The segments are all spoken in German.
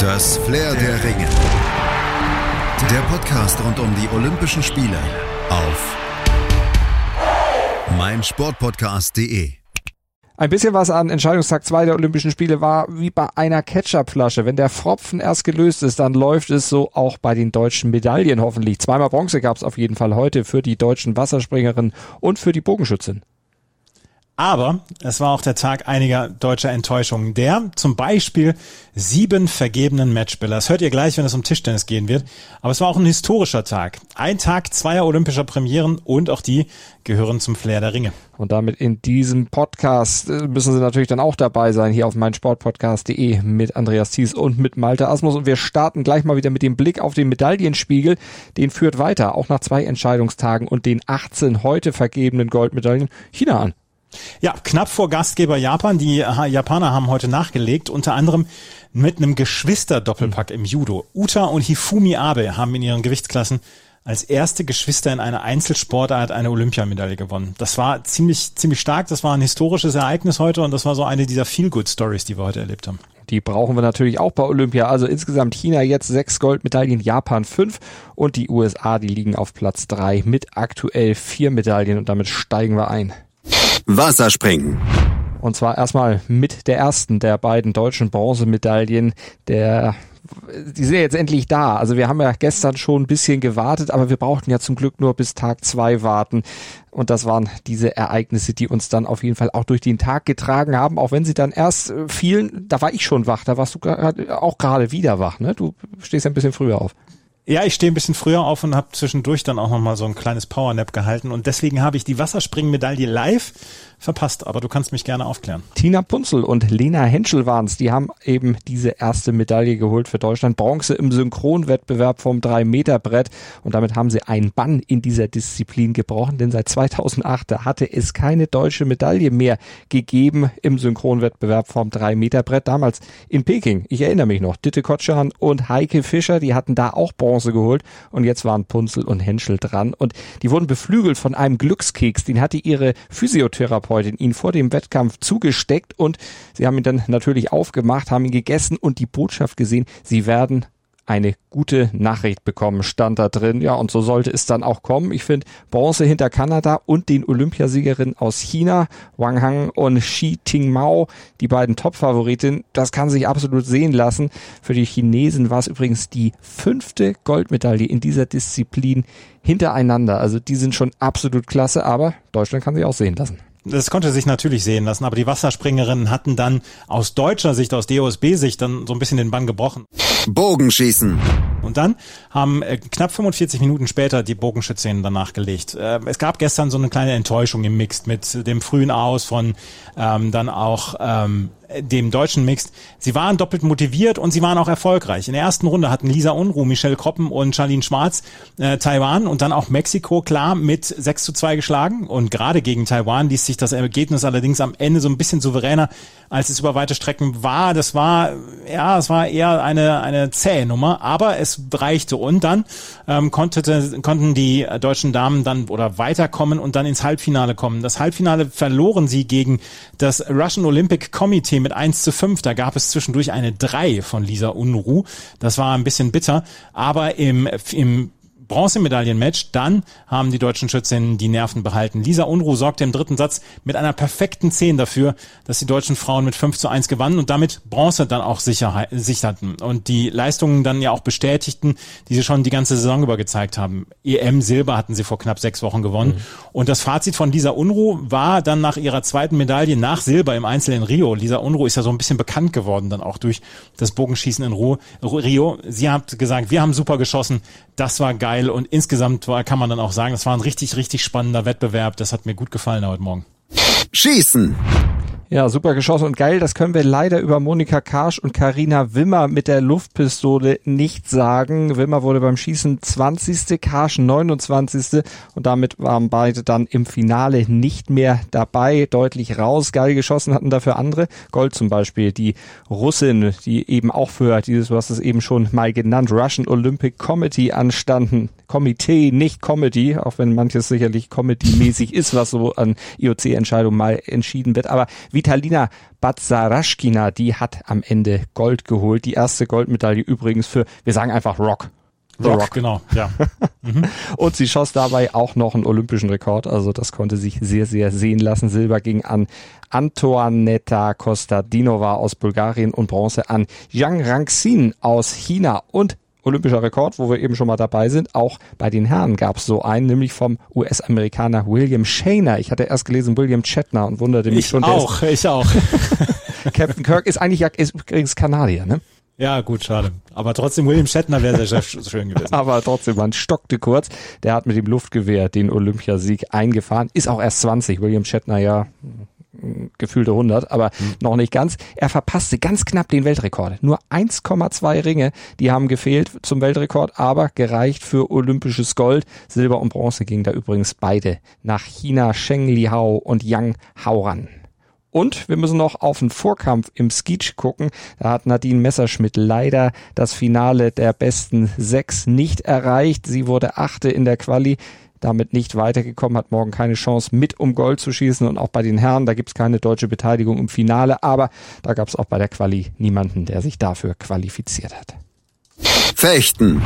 Das Flair der Ringe. Der Podcast rund um die Olympischen Spiele auf meinsportpodcast.de. Ein bisschen was an Entscheidungstag 2 der Olympischen Spiele war wie bei einer Ketchupflasche. Wenn der Pfropfen erst gelöst ist, dann läuft es so auch bei den deutschen Medaillen hoffentlich. Zweimal Bronze gab es auf jeden Fall heute für die deutschen Wasserspringerinnen und für die Bogenschützin. Aber es war auch der Tag einiger deutscher Enttäuschungen. Der zum Beispiel sieben vergebenen Matchspieler. Das hört ihr gleich, wenn es um Tischtennis gehen wird. Aber es war auch ein historischer Tag. Ein Tag zweier olympischer Premieren und auch die gehören zum Flair der Ringe. Und damit in diesem Podcast äh, müssen Sie natürlich dann auch dabei sein, hier auf meinsportpodcast.de mit Andreas Thies und mit Malte Asmus. Und wir starten gleich mal wieder mit dem Blick auf den Medaillenspiegel. Den führt weiter, auch nach zwei Entscheidungstagen und den 18 heute vergebenen Goldmedaillen China an. Ja, knapp vor Gastgeber Japan. Die Japaner haben heute nachgelegt, unter anderem mit einem Geschwister-Doppelpack im Judo. Uta und Hifumi Abe haben in ihren Gewichtsklassen als erste Geschwister in einer Einzelsportart eine Olympiamedaille gewonnen. Das war ziemlich, ziemlich stark. Das war ein historisches Ereignis heute und das war so eine dieser Feel-Good-Stories, die wir heute erlebt haben. Die brauchen wir natürlich auch bei Olympia. Also insgesamt China jetzt sechs Goldmedaillen, Japan fünf und die USA, die liegen auf Platz drei mit aktuell vier Medaillen und damit steigen wir ein. Wasserspringen. Und zwar erstmal mit der ersten der beiden deutschen Bronzemedaillen, der die sind ja jetzt endlich da. Also wir haben ja gestern schon ein bisschen gewartet, aber wir brauchten ja zum Glück nur bis Tag zwei warten. Und das waren diese Ereignisse, die uns dann auf jeden Fall auch durch den Tag getragen haben, auch wenn sie dann erst äh, fielen, da war ich schon wach, da warst du auch gerade wieder wach, ne? Du stehst ja ein bisschen früher auf. Ja, ich stehe ein bisschen früher auf und habe zwischendurch dann auch nochmal so ein kleines Powernap gehalten. Und deswegen habe ich die Wasserspringmedaille live verpasst, aber du kannst mich gerne aufklären. Tina Punzel und Lena Henschel waren's, die haben eben diese erste Medaille geholt für Deutschland. Bronze im Synchronwettbewerb vom 3-Meter-Brett und damit haben sie einen Bann in dieser Disziplin gebrochen, denn seit 2008 hatte es keine deutsche Medaille mehr gegeben im Synchronwettbewerb vom 3-Meter-Brett. Damals in Peking, ich erinnere mich noch, Ditte Kotschan und Heike Fischer, die hatten da auch Bronze geholt und jetzt waren Punzel und Henschel dran und die wurden beflügelt von einem Glückskeks, den hatte ihre Physiotherapeutin Therapeutin ihn vor dem Wettkampf zugesteckt und sie haben ihn dann natürlich aufgemacht, haben ihn gegessen und die Botschaft gesehen, sie werden eine gute Nachricht bekommen, stand da drin. Ja, und so sollte es dann auch kommen. Ich finde Bronze hinter Kanada und den Olympiasiegerinnen aus China, Wang Hang und Xi Ting Mao, die beiden Top-Favoritinnen, das kann sich absolut sehen lassen. Für die Chinesen war es übrigens die fünfte Goldmedaille in dieser Disziplin hintereinander. Also die sind schon absolut klasse, aber Deutschland kann sich auch sehen lassen das konnte sich natürlich sehen lassen, aber die Wasserspringerinnen hatten dann aus deutscher Sicht, aus DOSB-Sicht dann so ein bisschen den Bann gebrochen. Bogenschießen. Und dann haben äh, knapp 45 Minuten später die Bogenschützinnen danach gelegt. Äh, es gab gestern so eine kleine Enttäuschung im Mixed mit dem frühen Aus von ähm, dann auch ähm, dem deutschen Mixed. Sie waren doppelt motiviert und sie waren auch erfolgreich. In der ersten Runde hatten Lisa Unruh, Michelle Kroppen und Charlene Schwarz äh, Taiwan und dann auch Mexiko klar mit 6 zu 2 geschlagen. Und gerade gegen Taiwan ließ sich das Ergebnis allerdings am Ende so ein bisschen souveräner, als es über weite Strecken war. Das war, ja, es war eher eine, eine zähe Nummer, aber es reichte. Und dann ähm, konnte, konnten die deutschen Damen dann oder weiterkommen und dann ins Halbfinale kommen. Das Halbfinale verloren sie gegen das Russian Olympic Committee mit 1 zu 5. Da gab es zwischendurch eine 3 von Lisa Unruh. Das war ein bisschen bitter. Aber im, im Bronzemedaillenmatch. Dann haben die deutschen Schützinnen die Nerven behalten. Lisa Unruh sorgte im dritten Satz mit einer perfekten 10 dafür, dass die deutschen Frauen mit 5 zu 1 gewannen und damit Bronze dann auch sicher, sicherten und die Leistungen dann ja auch bestätigten, die sie schon die ganze Saison über gezeigt haben. EM Silber hatten sie vor knapp sechs Wochen gewonnen. Mhm. Und das Fazit von Lisa Unruh war dann nach ihrer zweiten Medaille nach Silber im Einzel in Rio. Lisa Unruh ist ja so ein bisschen bekannt geworden dann auch durch das Bogenschießen in Rio. Sie hat gesagt, wir haben super geschossen, das war geil geil und insgesamt war, kann man dann auch sagen, das war ein richtig, richtig spannender Wettbewerb. Das hat mir gut gefallen heute Morgen. Schießen. Ja, super geschossen und geil. Das können wir leider über Monika Karsch und Karina Wimmer mit der Luftpistole nicht sagen. Wimmer wurde beim Schießen 20. Karsch 29. Und damit waren beide dann im Finale nicht mehr dabei. Deutlich raus. Geil geschossen hatten dafür andere. Gold zum Beispiel. Die Russin, die eben auch für dieses, du hast es eben schon mal genannt, Russian Olympic Committee anstanden. Komitee, nicht Comedy, auch wenn manches sicherlich Comedy-mäßig ist, was so an IOC-Entscheidungen mal entschieden wird. Aber wie Vitalina Batzaraschkina, die hat am Ende Gold geholt. Die erste Goldmedaille übrigens für, wir sagen einfach Rock. The Rock, Rock. genau, ja. Mhm. Und sie schoss dabei auch noch einen olympischen Rekord, also das konnte sich sehr, sehr sehen lassen. Silber ging an Antoaneta Kostadinova aus Bulgarien und Bronze an Yang Rangxin aus China und olympischer Rekord, wo wir eben schon mal dabei sind. Auch bei den Herren gab es so einen, nämlich vom US-Amerikaner William Shaner. Ich hatte erst gelesen William Chetner und wunderte mich ich schon. Auch, ich auch. Captain Kirk ist eigentlich ist übrigens Kanadier, ne? Ja, gut, schade. Aber trotzdem, William Shatner wäre sehr, sehr schön gewesen. Aber trotzdem, man stockte kurz. Der hat mit dem Luftgewehr den Olympiasieg eingefahren. Ist auch erst 20. William Shatner ja gefühlte 100, aber mhm. noch nicht ganz. Er verpasste ganz knapp den Weltrekord. Nur 1,2 Ringe, die haben gefehlt zum Weltrekord, aber gereicht für olympisches Gold. Silber und Bronze gingen da übrigens beide nach China, Sheng Lihao und Yang Haoran. Und wir müssen noch auf den Vorkampf im Skeech gucken. Da hat Nadine Messerschmidt leider das Finale der besten sechs nicht erreicht. Sie wurde achte in der Quali damit nicht weitergekommen, hat morgen keine Chance mit um Gold zu schießen und auch bei den Herren, da gibt's keine deutsche Beteiligung im Finale, aber da gab's auch bei der Quali niemanden, der sich dafür qualifiziert hat. Fechten.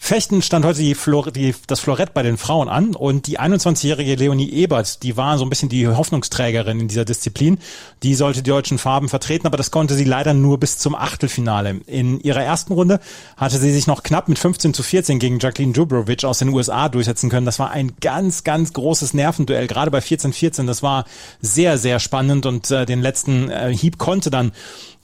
Fechten stand heute die Flor die, das Florett bei den Frauen an und die 21-jährige Leonie Ebert, die war so ein bisschen die Hoffnungsträgerin in dieser Disziplin. Die sollte die deutschen Farben vertreten, aber das konnte sie leider nur bis zum Achtelfinale. In ihrer ersten Runde hatte sie sich noch knapp mit 15 zu 14 gegen Jacqueline Dubrovic aus den USA durchsetzen können. Das war ein ganz, ganz großes Nervenduell, gerade bei 14-14. Das war sehr, sehr spannend und äh, den letzten äh, Hieb konnte dann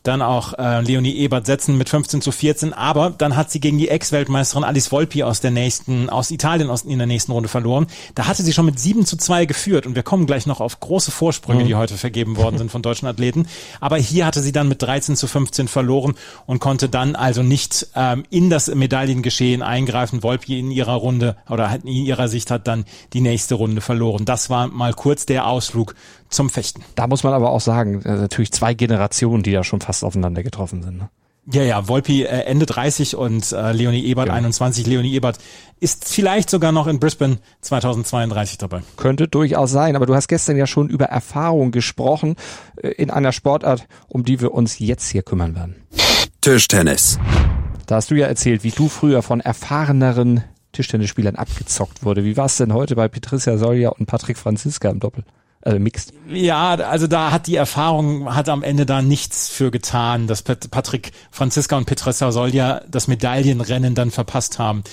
dann auch äh, Leonie Ebert setzen mit 15 zu 14, aber dann hat sie gegen die Ex-Weltmeisterin Alice Volpi aus der nächsten, aus Italien aus, in der nächsten Runde verloren. Da hatte sie schon mit 7 zu 2 geführt und wir kommen gleich noch auf große Vorsprünge, mhm. die heute vergeben worden sind von deutschen Athleten. Aber hier hatte sie dann mit 13 zu 15 verloren und konnte dann also nicht ähm, in das Medaillengeschehen eingreifen. Volpi in ihrer Runde oder in ihrer Sicht hat dann die nächste Runde verloren. Das war mal kurz der Ausflug zum Fechten. Da muss man aber auch sagen, äh, natürlich zwei Generationen, die da schon fast aufeinander getroffen sind. Ne? Ja, ja, Volpi äh, Ende 30 und äh, Leonie Ebert ja. 21. Leonie Ebert ist vielleicht sogar noch in Brisbane 2032 dabei. Könnte durchaus sein, aber du hast gestern ja schon über Erfahrung gesprochen äh, in einer Sportart, um die wir uns jetzt hier kümmern werden. Tischtennis. Da hast du ja erzählt, wie du früher von erfahreneren Tischtennisspielern abgezockt wurde. Wie war es denn heute bei Patricia Solja und Patrick Franziska im Doppel? Also mixed. Ja, also da hat die Erfahrung, hat am Ende da nichts für getan, dass Patrick Franziska und Petressa Solja das Medaillenrennen dann verpasst haben.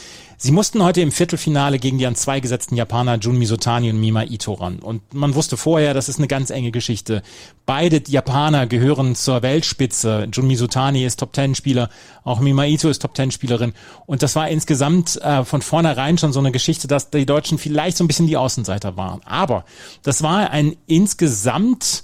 Sie mussten heute im Viertelfinale gegen die an zwei gesetzten Japaner Jun Misutani und Mima Ito ran. Und man wusste vorher, das ist eine ganz enge Geschichte. Beide Japaner gehören zur Weltspitze. Jun Misutani ist Top-Ten-Spieler, auch Mima Ito ist Top-Ten-Spielerin. Und das war insgesamt äh, von vornherein schon so eine Geschichte, dass die Deutschen vielleicht so ein bisschen die Außenseiter waren. Aber das war ein insgesamt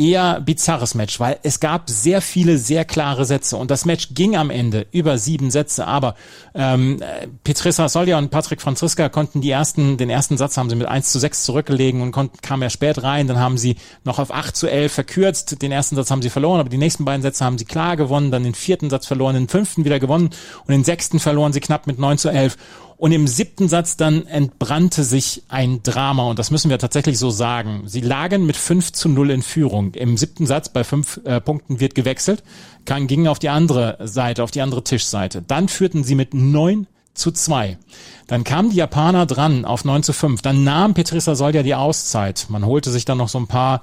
eher bizarres Match, weil es gab sehr viele sehr klare Sätze und das Match ging am Ende über sieben Sätze, aber ähm, Petrissa Solja und Patrick Franziska konnten die ersten, den ersten Satz haben sie mit 1 zu 6 zurückgelegen und konnten, kamen ja spät rein, dann haben sie noch auf 8 zu 11 verkürzt, den ersten Satz haben sie verloren, aber die nächsten beiden Sätze haben sie klar gewonnen, dann den vierten Satz verloren, den fünften wieder gewonnen und den sechsten verloren sie knapp mit 9 zu 11 und im siebten Satz dann entbrannte sich ein Drama und das müssen wir tatsächlich so sagen. Sie lagen mit 5 zu 0 in Führung. Im siebten Satz bei fünf äh, Punkten wird gewechselt, kann, gingen auf die andere Seite, auf die andere Tischseite. Dann führten sie mit 9 zu 2. Dann kamen die Japaner dran auf 9 zu 5. Dann nahm Petrissa Solja die Auszeit. Man holte sich dann noch so ein paar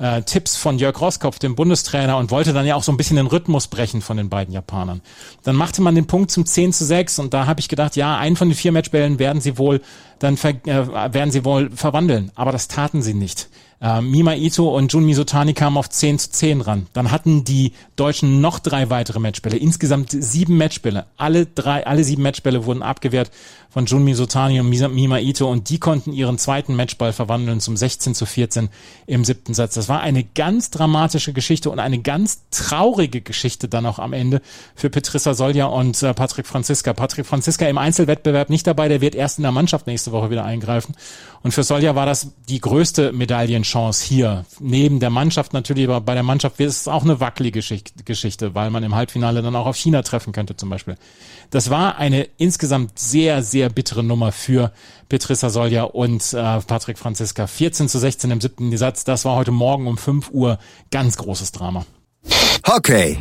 äh, Tipps von Jörg Roskopf, dem Bundestrainer, und wollte dann ja auch so ein bisschen den Rhythmus brechen von den beiden Japanern. Dann machte man den Punkt zum 10 zu 6 und da habe ich gedacht, ja, einen von den vier Matchbällen werden sie wohl dann ver äh, werden sie wohl verwandeln. Aber das taten sie nicht. Äh, Mima Ito und Jun Misutani kamen auf 10 zu 10 ran. Dann hatten die Deutschen noch drei weitere Matchbälle. Insgesamt sieben Matchbälle. Alle drei, alle sieben Matchbälle wurden abgewehrt von Jun Misutani und Mima Ito und die konnten ihren zweiten Matchball verwandeln zum 16 zu 14 im siebten Satz. Das war eine ganz dramatische Geschichte und eine ganz traurige Geschichte dann auch am Ende für Petrissa Solja und äh, Patrick Franziska. Patrick Franziska im Einzelwettbewerb nicht dabei, der wird erst in der Mannschaft nächste Woche wieder eingreifen. Und für Solja war das die größte Medaillen Chance hier. Neben der Mannschaft natürlich, aber bei der Mannschaft ist es auch eine wackelige Geschichte, weil man im Halbfinale dann auch auf China treffen könnte zum Beispiel. Das war eine insgesamt sehr, sehr bittere Nummer für Petrissa Solja und äh, Patrick Franziska. 14 zu 16 im siebten Satz. Das war heute Morgen um 5 Uhr ganz großes Drama. Hockey.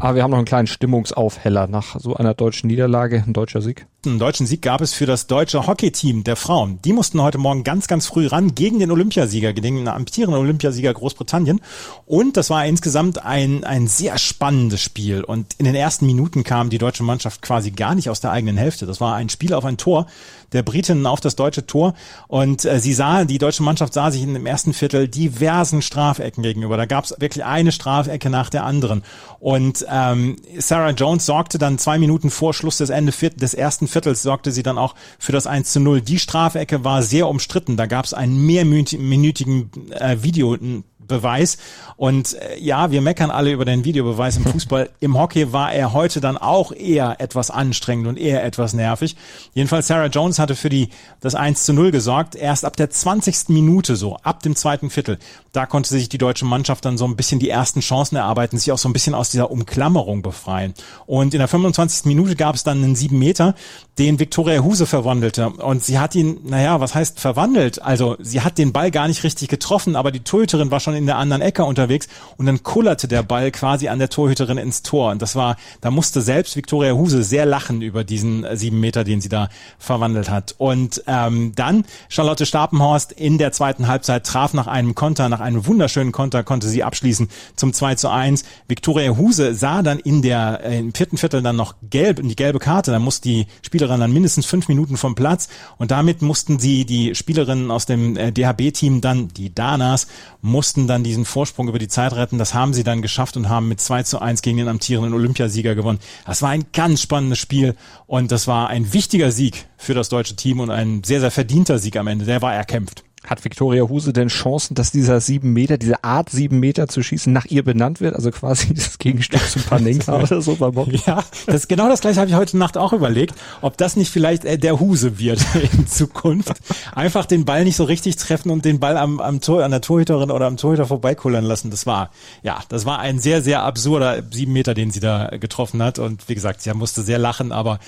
Aber wir haben noch einen kleinen Stimmungsaufheller nach so einer deutschen Niederlage, ein deutscher Sieg. Einen deutschen Sieg gab es für das deutsche Hockeyteam der Frauen. Die mussten heute Morgen ganz, ganz früh ran gegen den Olympiasieger, gegen den amtierenden Olympiasieger Großbritannien. Und das war insgesamt ein, ein sehr spannendes Spiel. Und in den ersten Minuten kam die deutsche Mannschaft quasi gar nicht aus der eigenen Hälfte. Das war ein Spiel auf ein Tor der Britinnen auf das deutsche Tor. Und äh, sie sah, die deutsche Mannschaft sah sich in dem ersten Viertel diversen Strafecken gegenüber. Da gab es wirklich eine Strafecke nach der anderen. Und ähm, Sarah Jones sorgte dann zwei Minuten vor Schluss des Ende des ersten Viertels sorgte sie dann auch für das 1 zu 0. Die Strafecke war sehr umstritten. Da gab es einen mehrminütigen äh, Video, Beweis. Und äh, ja, wir meckern alle über den Videobeweis im Fußball. Im Hockey war er heute dann auch eher etwas anstrengend und eher etwas nervig. Jedenfalls Sarah Jones hatte für die das 1 zu 0 gesorgt. Erst ab der 20. Minute so, ab dem zweiten Viertel, da konnte sich die deutsche Mannschaft dann so ein bisschen die ersten Chancen erarbeiten, sich auch so ein bisschen aus dieser Umklammerung befreien. Und in der 25. Minute gab es dann einen 7 Meter, den Viktoria Huse verwandelte. Und sie hat ihn, naja, was heißt verwandelt? Also sie hat den Ball gar nicht richtig getroffen, aber die Torhüterin war schon in der anderen Ecke unterwegs und dann kullerte der Ball quasi an der Torhüterin ins Tor. Und das war, da musste selbst Viktoria Huse sehr lachen über diesen äh, sieben Meter, den sie da verwandelt hat. Und ähm, dann Charlotte Stapenhorst in der zweiten Halbzeit traf nach einem Konter, nach einem wunderschönen Konter konnte sie abschließen zum 2 zu 1. Viktoria Huse sah dann in der äh, im vierten Viertel dann noch gelb die gelbe Karte. Da musste die Spielerin dann mindestens fünf Minuten vom Platz und damit mussten sie die Spielerinnen aus dem äh, DHB-Team dann die Danas mussten dann diesen Vorsprung über die Zeit retten. Das haben sie dann geschafft und haben mit 2 zu 1 gegen den amtierenden Olympiasieger gewonnen. Das war ein ganz spannendes Spiel und das war ein wichtiger Sieg für das deutsche Team und ein sehr, sehr verdienter Sieg am Ende. Der war erkämpft. Hat Viktoria Huse denn Chancen, dass dieser sieben Meter, diese Art sieben Meter zu schießen nach ihr benannt wird? Also quasi das Gegenstück zum Panenka oder so beim Bob? Ja, das genau das gleiche habe ich heute Nacht auch überlegt, ob das nicht vielleicht äh, der Huse wird in Zukunft. Einfach den Ball nicht so richtig treffen und den Ball am, am Tor, an der Torhüterin oder am Torhüter vorbeikullern lassen. Das war, ja, das war ein sehr, sehr absurder sieben Meter, den sie da getroffen hat. Und wie gesagt, sie musste sehr lachen, aber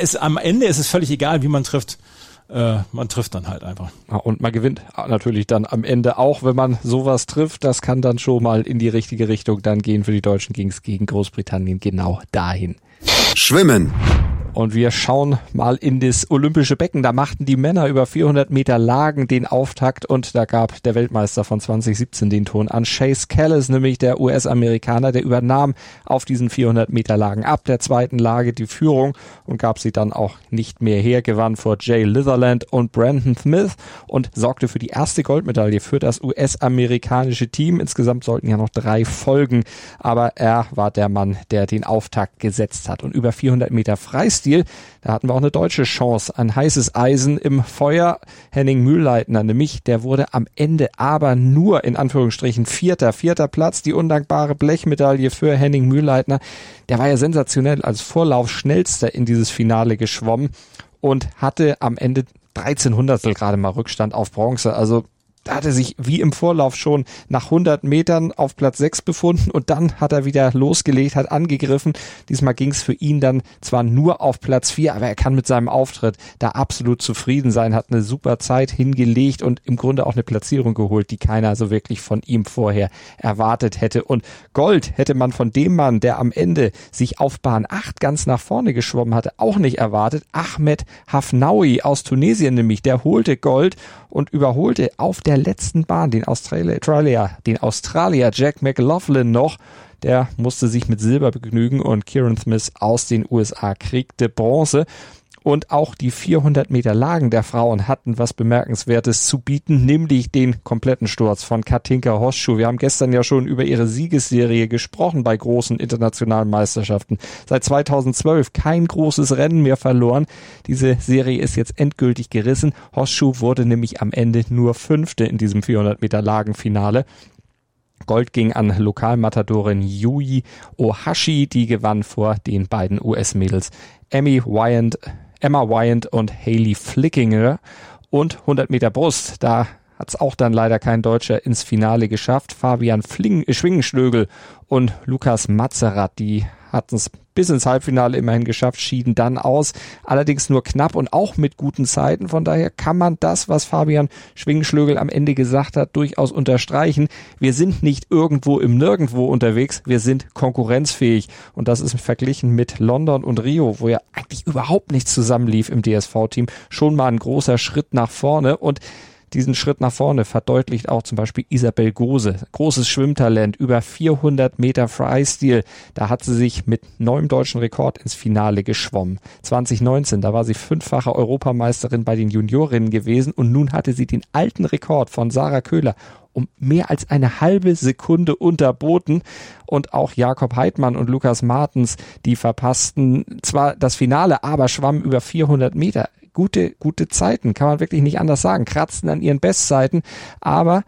es, am Ende ist es völlig egal, wie man trifft äh, man trifft dann halt einfach. Und man gewinnt natürlich dann am Ende auch, wenn man sowas trifft. Das kann dann schon mal in die richtige Richtung dann gehen. Für die Deutschen ging es gegen Großbritannien genau dahin. Schwimmen. Und wir schauen mal in das olympische Becken. Da machten die Männer über 400 Meter Lagen den Auftakt und da gab der Weltmeister von 2017 den Ton an. Chase Callis, nämlich der US-Amerikaner, der übernahm auf diesen 400 Meter Lagen ab der zweiten Lage die Führung und gab sie dann auch nicht mehr her, gewann vor Jay Litherland und Brandon Smith und sorgte für die erste Goldmedaille für das US-amerikanische Team. Insgesamt sollten ja noch drei folgen, aber er war der Mann, der den Auftakt gesetzt hat. Und über 400 Meter Freistil Stil. Da hatten wir auch eine deutsche Chance. Ein heißes Eisen im Feuer. Henning Mühlleitner, nämlich, der wurde am Ende aber nur in Anführungsstrichen Vierter. Vierter Platz, die undankbare Blechmedaille für Henning Mühlleitner. Der war ja sensationell als Vorlaufschnellster in dieses Finale geschwommen und hatte am Ende 13 Hundertstel gerade mal Rückstand auf Bronze. Also da hat er sich wie im Vorlauf schon nach 100 Metern auf Platz 6 befunden und dann hat er wieder losgelegt, hat angegriffen. Diesmal ging es für ihn dann zwar nur auf Platz 4, aber er kann mit seinem Auftritt da absolut zufrieden sein, hat eine super Zeit hingelegt und im Grunde auch eine Platzierung geholt, die keiner so wirklich von ihm vorher erwartet hätte. Und Gold hätte man von dem Mann, der am Ende sich auf Bahn 8 ganz nach vorne geschwommen hatte, auch nicht erwartet. Ahmed Hafnaoui aus Tunesien nämlich, der holte Gold und überholte auf der letzten Bahn den Australier, den Australier Jack McLaughlin noch. Der musste sich mit Silber begnügen und Kieran Smith aus den USA kriegte Bronze. Und auch die 400 Meter Lagen der Frauen hatten was Bemerkenswertes zu bieten, nämlich den kompletten Sturz von Katinka Hosschuh. Wir haben gestern ja schon über ihre Siegesserie gesprochen bei großen internationalen Meisterschaften. Seit 2012 kein großes Rennen mehr verloren. Diese Serie ist jetzt endgültig gerissen. Hosschuh wurde nämlich am Ende nur Fünfte in diesem 400 Meter Lagenfinale. Gold ging an Lokalmatadorin Yui Ohashi, die gewann vor den beiden US-Mädels Emmy Wyand Emma Wyant und Hayley Flickinger und 100 Meter Brust. Da hat es auch dann leider kein Deutscher ins Finale geschafft. Fabian Fling, äh, Schwingenschlögel und Lukas Mazerat, die hatten es bis ins Halbfinale immerhin geschafft, schieden dann aus. Allerdings nur knapp und auch mit guten Zeiten. Von daher kann man das, was Fabian Schwingenschlögel am Ende gesagt hat, durchaus unterstreichen. Wir sind nicht irgendwo im Nirgendwo unterwegs, wir sind konkurrenzfähig. Und das ist verglichen mit London und Rio, wo ja eigentlich überhaupt nichts zusammenlief im DSV-Team, schon mal ein großer Schritt nach vorne. Und diesen Schritt nach vorne verdeutlicht auch zum Beispiel Isabel Gose. Großes Schwimmtalent, über 400 Meter Freistil. Da hat sie sich mit neuem deutschen Rekord ins Finale geschwommen. 2019, da war sie fünffache Europameisterin bei den Juniorinnen gewesen und nun hatte sie den alten Rekord von Sarah Köhler um mehr als eine halbe Sekunde unterboten. Und auch Jakob Heidmann und Lukas Martens, die verpassten zwar das Finale, aber schwammen über 400 Meter gute, gute Zeiten, kann man wirklich nicht anders sagen, kratzen an ihren Bestzeiten, aber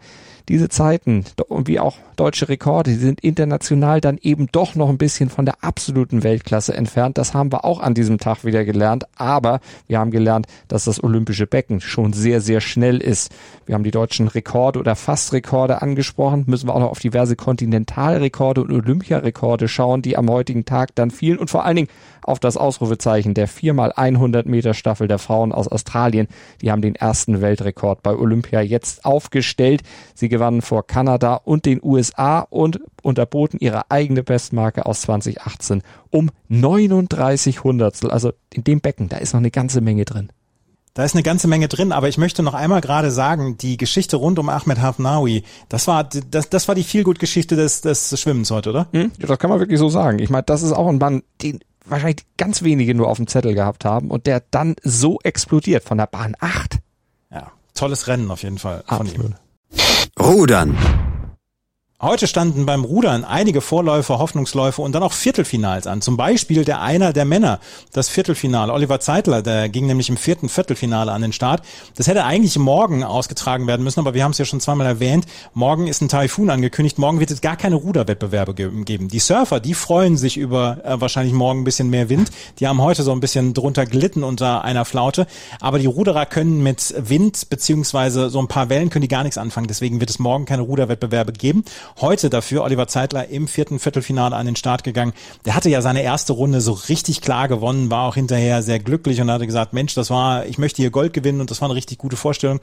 diese Zeiten und wie auch deutsche Rekorde, die sind international dann eben doch noch ein bisschen von der absoluten Weltklasse entfernt. Das haben wir auch an diesem Tag wieder gelernt. Aber wir haben gelernt, dass das olympische Becken schon sehr, sehr schnell ist. Wir haben die deutschen Rekorde oder Fastrekorde angesprochen. Müssen wir auch noch auf diverse Kontinentalrekorde und Olympiarekorde schauen, die am heutigen Tag dann fielen. Und vor allen Dingen auf das Ausrufezeichen der 4x100 Meter Staffel der Frauen aus Australien. Die haben den ersten Weltrekord bei Olympia jetzt aufgestellt. Sie gewannen vor Kanada und den USA und unterboten ihre eigene Bestmarke aus 2018 um 39 Hundertstel. Also in dem Becken, da ist noch eine ganze Menge drin. Da ist eine ganze Menge drin, aber ich möchte noch einmal gerade sagen, die Geschichte rund um Ahmed Hafnawi, das war das, das war die Vielgut-Geschichte des, des Schwimmens heute, oder? Hm? Ja, das kann man wirklich so sagen. Ich meine, das ist auch ein Mann, den wahrscheinlich ganz wenige nur auf dem Zettel gehabt haben und der dann so explodiert von der Bahn 8. Ja, tolles Rennen auf jeden Fall von Absolut. ihm. Rudern. Heute standen beim Rudern einige Vorläufer, Hoffnungsläufe und dann auch Viertelfinals an. Zum Beispiel der Einer der Männer, das Viertelfinale. Oliver Zeitler, der ging nämlich im vierten Viertelfinale an den Start. Das hätte eigentlich morgen ausgetragen werden müssen, aber wir haben es ja schon zweimal erwähnt. Morgen ist ein Taifun angekündigt. Morgen wird es gar keine Ruderwettbewerbe geben. Die Surfer, die freuen sich über äh, wahrscheinlich morgen ein bisschen mehr Wind. Die haben heute so ein bisschen drunter glitten unter einer Flaute. Aber die Ruderer können mit Wind beziehungsweise so ein paar Wellen können die gar nichts anfangen. Deswegen wird es morgen keine Ruderwettbewerbe geben heute dafür Oliver Zeitler im vierten Viertelfinale an den Start gegangen. Der hatte ja seine erste Runde so richtig klar gewonnen, war auch hinterher sehr glücklich und hatte gesagt, Mensch, das war, ich möchte hier Gold gewinnen und das war eine richtig gute Vorstellung.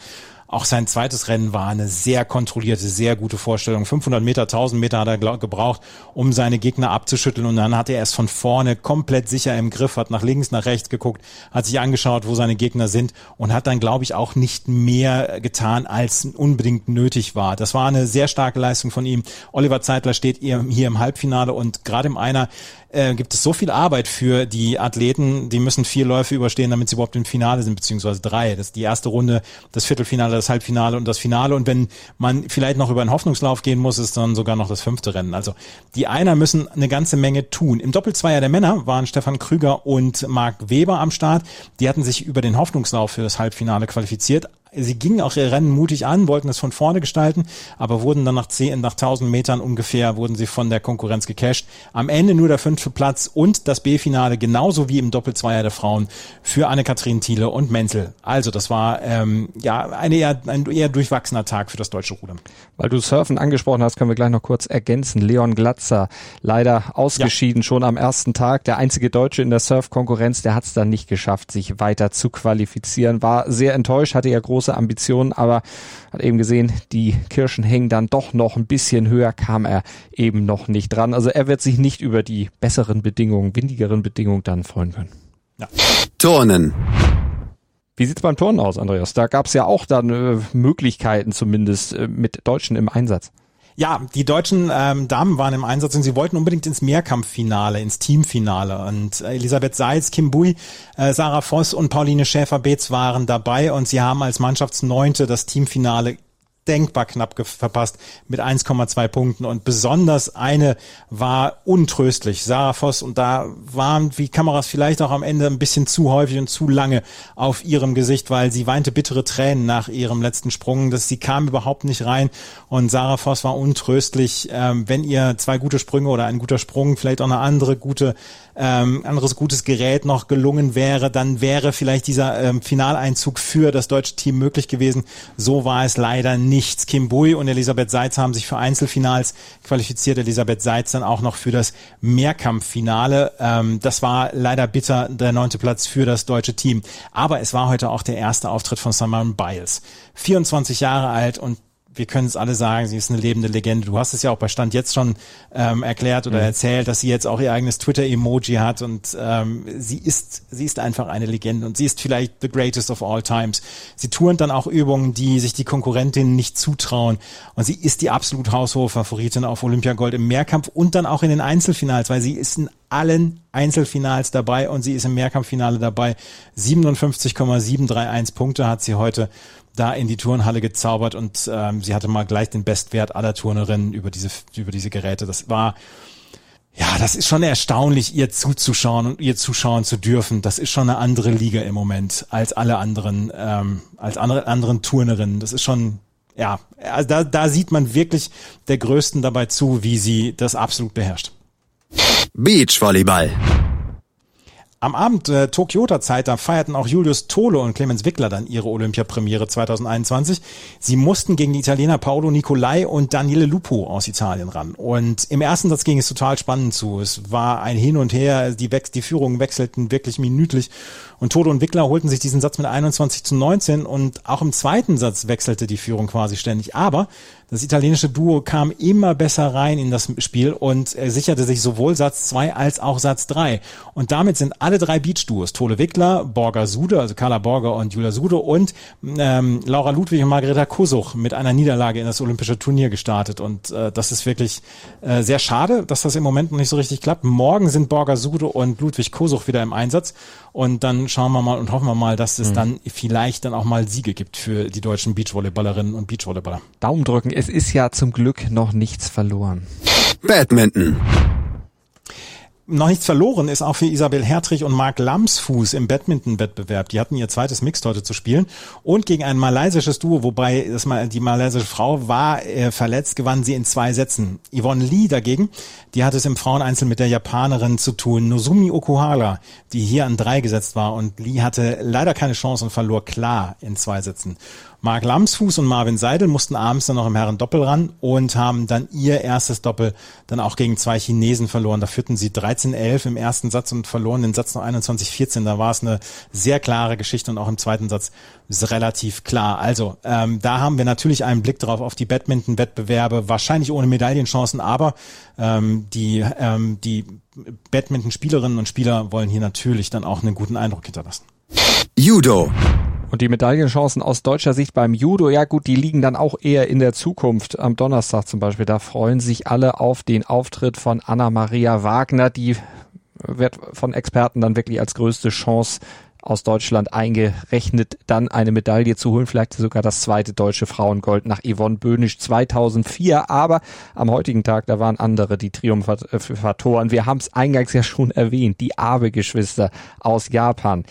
Auch sein zweites Rennen war eine sehr kontrollierte, sehr gute Vorstellung. 500 Meter, 1000 Meter hat er gebraucht, um seine Gegner abzuschütteln. Und dann hat er es von vorne komplett sicher im Griff, hat nach links, nach rechts geguckt, hat sich angeschaut, wo seine Gegner sind und hat dann, glaube ich, auch nicht mehr getan, als unbedingt nötig war. Das war eine sehr starke Leistung von ihm. Oliver Zeitler steht hier im Halbfinale und gerade im Einer äh, gibt es so viel Arbeit für die Athleten, die müssen vier Läufe überstehen, damit sie überhaupt im Finale sind, beziehungsweise drei. Das ist die erste Runde, das Viertelfinale, das Halbfinale und das Finale. Und wenn man vielleicht noch über einen Hoffnungslauf gehen muss, ist dann sogar noch das fünfte Rennen. Also die Einer müssen eine ganze Menge tun. Im Doppelzweier der Männer waren Stefan Krüger und Marc Weber am Start. Die hatten sich über den Hoffnungslauf für das Halbfinale qualifiziert sie gingen auch ihr Rennen mutig an, wollten es von vorne gestalten, aber wurden dann nach zehn, nach 1000 Metern ungefähr, wurden sie von der Konkurrenz gecasht. Am Ende nur der fünfte Platz und das B-Finale, genauso wie im Doppelzweier der Frauen, für Anne-Kathrin Thiele und Menzel. Also das war ähm, ja eine eher, ein eher durchwachsener Tag für das deutsche Rudern. Weil du Surfen angesprochen hast, können wir gleich noch kurz ergänzen. Leon Glatzer, leider ausgeschieden ja. schon am ersten Tag. Der einzige Deutsche in der Surf-Konkurrenz, der hat es dann nicht geschafft, sich weiter zu qualifizieren. War sehr enttäuscht, hatte ja große große Ambitionen, aber hat eben gesehen, die Kirschen hängen dann doch noch ein bisschen höher, kam er eben noch nicht dran. Also er wird sich nicht über die besseren Bedingungen, windigeren Bedingungen dann freuen können. Ja. Turnen. Wie sieht's beim Turnen aus, Andreas? Da gab's ja auch dann äh, Möglichkeiten zumindest äh, mit Deutschen im Einsatz. Ja, die deutschen ähm, Damen waren im Einsatz und sie wollten unbedingt ins Mehrkampffinale, ins Teamfinale. Und Elisabeth Seitz, Kim Bui, äh, Sarah Voss und Pauline Schäfer-Beetz waren dabei und sie haben als Mannschaftsneunte das Teamfinale denkbar knapp verpasst mit 1,2 Punkten und besonders eine war untröstlich. Sarah Voss und da waren die Kameras vielleicht auch am Ende ein bisschen zu häufig und zu lange auf ihrem Gesicht, weil sie weinte bittere Tränen nach ihrem letzten Sprung. Das, sie kam überhaupt nicht rein und Sarah Voss war untröstlich. Ähm, wenn ihr zwei gute Sprünge oder ein guter Sprung, vielleicht auch eine andere gute ähm, anderes gutes Gerät noch gelungen wäre, dann wäre vielleicht dieser ähm, Finaleinzug für das deutsche Team möglich gewesen. So war es leider nichts. Kim Bui und Elisabeth Seitz haben sich für Einzelfinals qualifiziert. Elisabeth Seitz dann auch noch für das Mehrkampffinale. Ähm, das war leider bitter der neunte Platz für das deutsche Team. Aber es war heute auch der erste Auftritt von Simone Biles. 24 Jahre alt und wir können es alle sagen, sie ist eine lebende Legende. Du hast es ja auch bei Stand jetzt schon ähm, erklärt oder mhm. erzählt, dass sie jetzt auch ihr eigenes Twitter-Emoji hat und ähm, sie ist, sie ist einfach eine Legende und sie ist vielleicht the greatest of all times. Sie turnt dann auch Übungen, die sich die Konkurrentinnen nicht zutrauen und sie ist die absolut haushohe Favoritin auf Olympiagold im Mehrkampf und dann auch in den Einzelfinals, weil sie ist in allen Einzelfinals dabei und sie ist im Mehrkampffinale dabei. 57,731 Punkte hat sie heute da in die Turnhalle gezaubert und ähm, sie hatte mal gleich den Bestwert aller Turnerinnen über diese, über diese Geräte. Das war, ja, das ist schon erstaunlich, ihr zuzuschauen und ihr zuschauen zu dürfen. Das ist schon eine andere Liga im Moment als alle anderen, ähm, als andere anderen Turnerinnen. Das ist schon, ja, also da, da sieht man wirklich der Größten dabei zu, wie sie das absolut beherrscht. Beachvolleyball. Am Abend äh, Tokioter Zeit, da feierten auch Julius Tole und Clemens Wickler dann ihre Olympiapremiere 2021. Sie mussten gegen die Italiener Paolo Nicolai und Daniele Lupo aus Italien ran. Und im ersten Satz ging es total spannend zu. Es war ein Hin und Her, die, Wech die Führungen wechselten wirklich minütlich. Und Tode und Wickler holten sich diesen Satz mit 21 zu 19 und auch im zweiten Satz wechselte die Führung quasi ständig. Aber das italienische Duo kam immer besser rein in das Spiel und äh, sicherte sich sowohl Satz 2 als auch Satz 3. Und damit sind alle drei Beach-Duos, Tole Wickler, Borger Sude, also Carla Borger und Julia Sude und ähm, Laura Ludwig und Margareta Kusuch mit einer Niederlage in das olympische Turnier gestartet. Und äh, das ist wirklich äh, sehr schade, dass das im Moment noch nicht so richtig klappt. Morgen sind Borger Sude und Ludwig Kusuch wieder im Einsatz. Und dann schauen wir mal und hoffen wir mal, dass es mhm. dann vielleicht dann auch mal Siege gibt für die deutschen Beachvolleyballerinnen und Beachvolleyballer. Daumen drücken. Es ist ja zum Glück noch nichts verloren. Badminton noch nichts verloren ist auch für Isabel Hertrich und Marc Lamsfuß im Badminton-Wettbewerb. Die hatten ihr zweites Mixed heute zu spielen und gegen ein malaysisches Duo, wobei das mal die malaysische Frau war äh, verletzt, gewann sie in zwei Sätzen. Yvonne Lee dagegen, die hat es im Fraueneinzel mit der Japanerin zu tun, Nozumi Okuhara, die hier an drei gesetzt war und Lee hatte leider keine Chance und verlor klar in zwei Sätzen. Marc Lamsfuß und Marvin Seidel mussten abends dann noch im Herren Doppel ran und haben dann ihr erstes Doppel dann auch gegen zwei Chinesen verloren. Da führten sie 13-11 im ersten Satz und verloren den Satz noch 21-14. Da war es eine sehr klare Geschichte und auch im zweiten Satz ist relativ klar. Also ähm, da haben wir natürlich einen Blick drauf auf die Badminton-Wettbewerbe, wahrscheinlich ohne Medaillenchancen, aber ähm, die, ähm, die Badminton-Spielerinnen und Spieler wollen hier natürlich dann auch einen guten Eindruck hinterlassen. Judo. Und die Medaillenchancen aus deutscher Sicht beim Judo, ja gut, die liegen dann auch eher in der Zukunft. Am Donnerstag zum Beispiel, da freuen sich alle auf den Auftritt von Anna-Maria Wagner. Die wird von Experten dann wirklich als größte Chance aus Deutschland eingerechnet, dann eine Medaille zu holen, vielleicht sogar das zweite deutsche Frauengold nach Yvonne Böhnisch 2004. Aber am heutigen Tag, da waren andere die Triumphatoren. Wir haben es eingangs ja schon erwähnt, die Abe-Geschwister aus Japan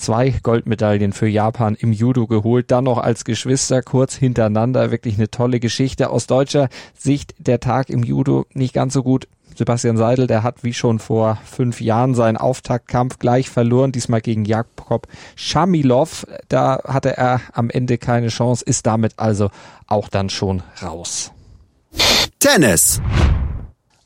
zwei Goldmedaillen für Japan im Judo geholt, dann noch als Geschwister kurz hintereinander. Wirklich eine tolle Geschichte. Aus deutscher Sicht der Tag im Judo nicht ganz so gut. Sebastian Seidel, der hat wie schon vor fünf Jahren seinen Auftaktkampf gleich verloren, diesmal gegen Jakob Shamilov. Da hatte er am Ende keine Chance, ist damit also auch dann schon raus. Tennis.